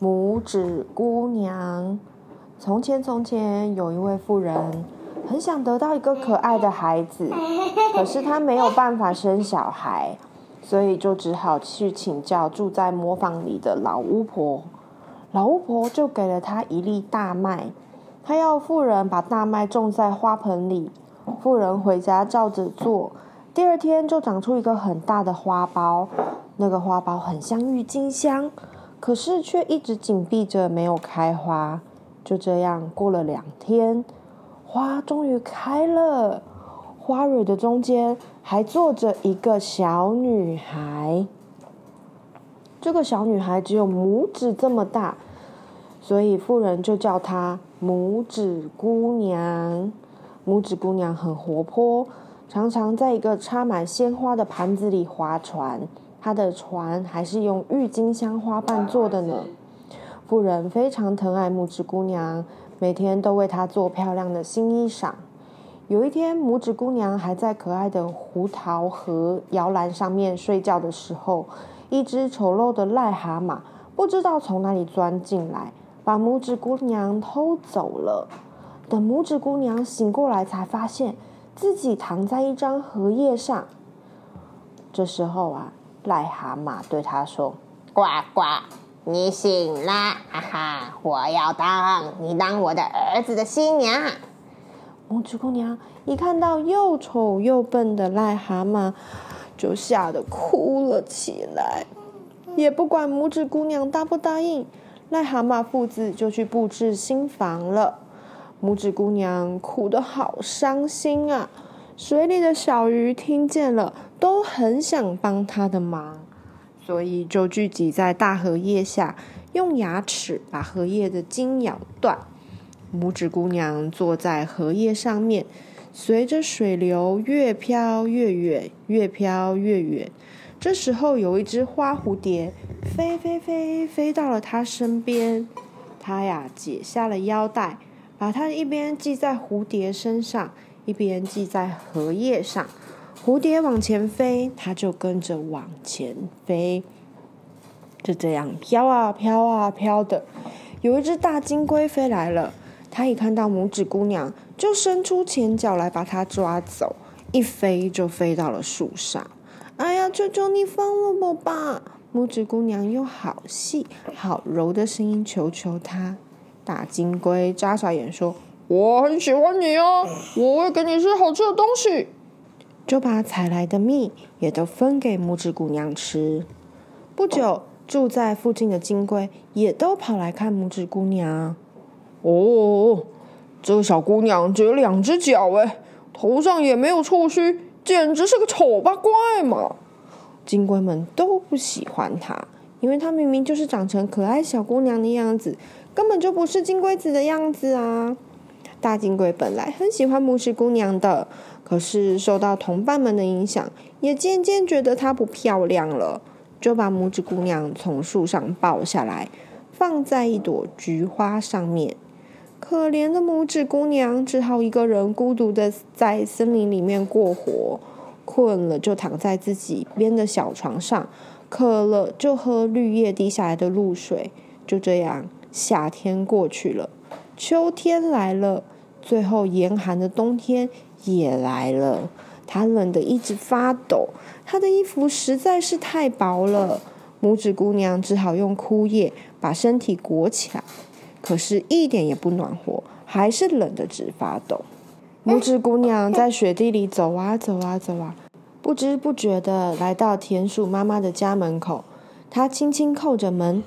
拇指姑娘。从前，从前有一位妇人，很想得到一个可爱的孩子，可是她没有办法生小孩，所以就只好去请教住在磨坊里的老巫婆。老巫婆就给了她一粒大麦，她要妇人把大麦种在花盆里。妇人回家照着做，第二天就长出一个很大的花苞。那个花苞很像郁金香，可是却一直紧闭着，没有开花。就这样过了两天，花终于开了。花蕊的中间还坐着一个小女孩。这个小女孩只有拇指这么大，所以妇人就叫她拇指姑娘。拇指姑娘很活泼，常常在一个插满鲜花的盘子里划船。她的船还是用郁金香花瓣做的呢。妇人非常疼爱拇指姑娘，每天都为她做漂亮的新衣裳。有一天，拇指姑娘还在可爱的胡桃盒摇篮上面睡觉的时候，一只丑陋的癞蛤蟆不知道从哪里钻进来，把拇指姑娘偷走了。等拇指姑娘醒过来，才发现自己躺在一张荷叶上。这时候啊。癞蛤蟆对他说：“呱呱，你醒啦，哈哈！我要当你当我的儿子的新娘。”拇指姑娘一看到又丑又笨的癞蛤蟆，就吓得哭了起来，也不管拇指姑娘答不答应，癞蛤蟆父子就去布置新房了。拇指姑娘哭得好伤心啊！水里的小鱼听见了，都很想帮她的忙，所以就聚集在大荷叶下，用牙齿把荷叶的茎咬断。拇指姑娘坐在荷叶上面，随着水流越飘越远，越飘越远。这时候，有一只花蝴蝶飞飞飞飞到了她身边，她呀解下了腰带，把它一边系在蝴蝶身上。一边系在荷叶上，蝴蝶往前飞，它就跟着往前飞，就这样飘啊飘啊飘的。有一只大金龟飞来了，它一看到拇指姑娘，就伸出前脚来把它抓走，一飞就飞到了树上。哎呀，求求你放了我吧！拇指姑娘用好细好柔的声音求求他。大金龟眨眨眼说。我很喜欢你哦，我会给你吃好吃的东西，就把采来的蜜也都分给拇指姑娘吃。不久，住在附近的金龟也都跑来看拇指姑娘。哦，这个小姑娘只有两只脚哎，头上也没有触须，简直是个丑八怪嘛！金龟们都不喜欢她，因为她明明就是长成可爱小姑娘的样子，根本就不是金龟子的样子啊！大金龟本来很喜欢拇指姑娘的，可是受到同伴们的影响，也渐渐觉得她不漂亮了，就把拇指姑娘从树上抱下来，放在一朵菊花上面。可怜的拇指姑娘只好一个人孤独的在森林里面过活，困了就躺在自己编的小床上，渴了就喝绿叶滴下来的露水。就这样，夏天过去了，秋天来了。最后，严寒的冬天也来了。她冷得一直发抖，她的衣服实在是太薄了。拇指姑娘只好用枯叶把身体裹起来，可是，一点也不暖和，还是冷得直发抖。拇指姑娘在雪地里走啊走啊走啊，不知不觉地来到田鼠妈妈的家门口。她轻轻叩着门，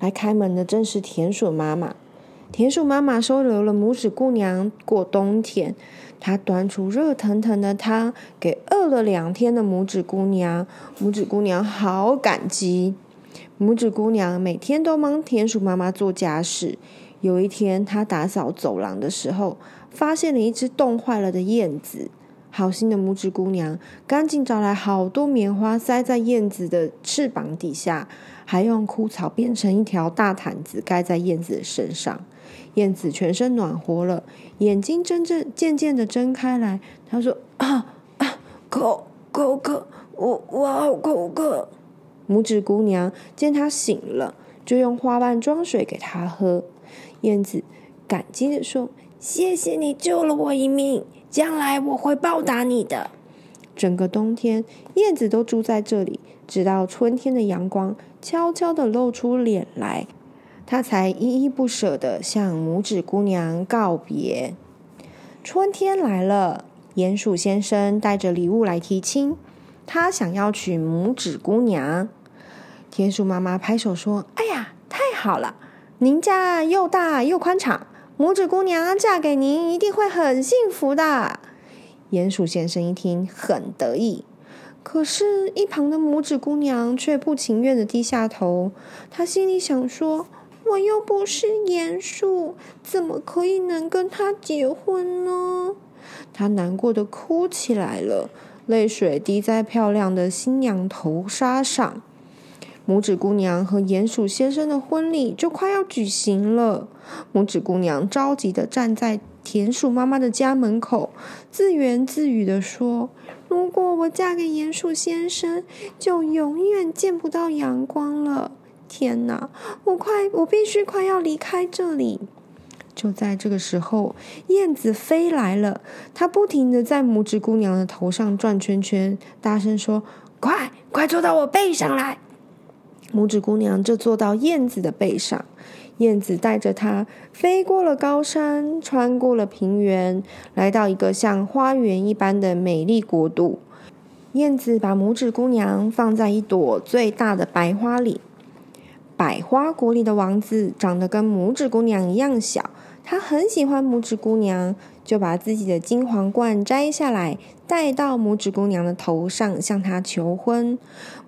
来开门的正是田鼠妈妈。田鼠妈妈收留了拇指姑娘过冬天，她端出热腾腾的汤给饿了两天的拇指姑娘。拇指姑娘好感激。拇指姑娘每天都帮田鼠妈妈做家事。有一天，她打扫走廊的时候，发现了一只冻坏了的燕子。好心的拇指姑娘赶紧找来好多棉花，塞在燕子的翅膀底下，还用枯草编成一条大毯子盖在燕子的身上。燕子全身暖和了，眼睛真正渐渐的睁开来。她说：“啊啊，口口渴，我我好口渴。”拇指姑娘见她醒了，就用花瓣装水给她喝。燕子感激地说：“谢谢你救了我一命，将来我会报答你的。”整个冬天，燕子都住在这里，直到春天的阳光悄悄地露出脸来，他才依依不舍地向拇指姑娘告别。春天来了，鼹鼠先生带着礼物来提亲，他想要娶拇指姑娘。田鼠妈妈拍手说：“哎呀，太好了！”您家又大又宽敞，拇指姑娘嫁给您一定会很幸福的。鼹鼠先生一听很得意，可是，一旁的拇指姑娘却不情愿的低下头。她心里想说：“我又不是鼹鼠，怎么可以能跟他结婚呢？”她难过的哭起来了，泪水滴在漂亮的新娘头纱上。拇指姑娘和鼹鼠先生的婚礼就快要举行了。拇指姑娘着急的站在田鼠妈妈的家门口，自言自语的说：“如果我嫁给鼹鼠先生，就永远见不到阳光了。天哪，我快，我必须快要离开这里。”就在这个时候，燕子飞来了，它不停的在拇指姑娘的头上转圈圈，大声说：“快，快坐到我背上来！”拇指姑娘就坐到燕子的背上，燕子带着她飞过了高山，穿过了平原，来到一个像花园一般的美丽国度。燕子把拇指姑娘放在一朵最大的白花里，百花国里的王子长得跟拇指姑娘一样小，他很喜欢拇指姑娘。就把自己的金皇冠摘下来，戴到拇指姑娘的头上，向她求婚。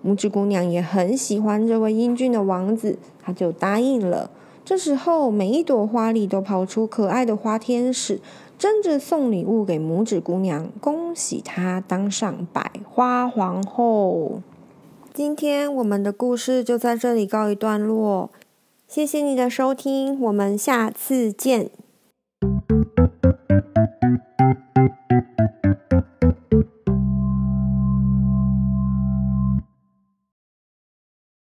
拇指姑娘也很喜欢这位英俊的王子，她就答应了。这时候，每一朵花里都跑出可爱的花天使，争着送礼物给拇指姑娘，恭喜她当上百花皇后。今天我们的故事就在这里告一段落，谢谢你的收听，我们下次见。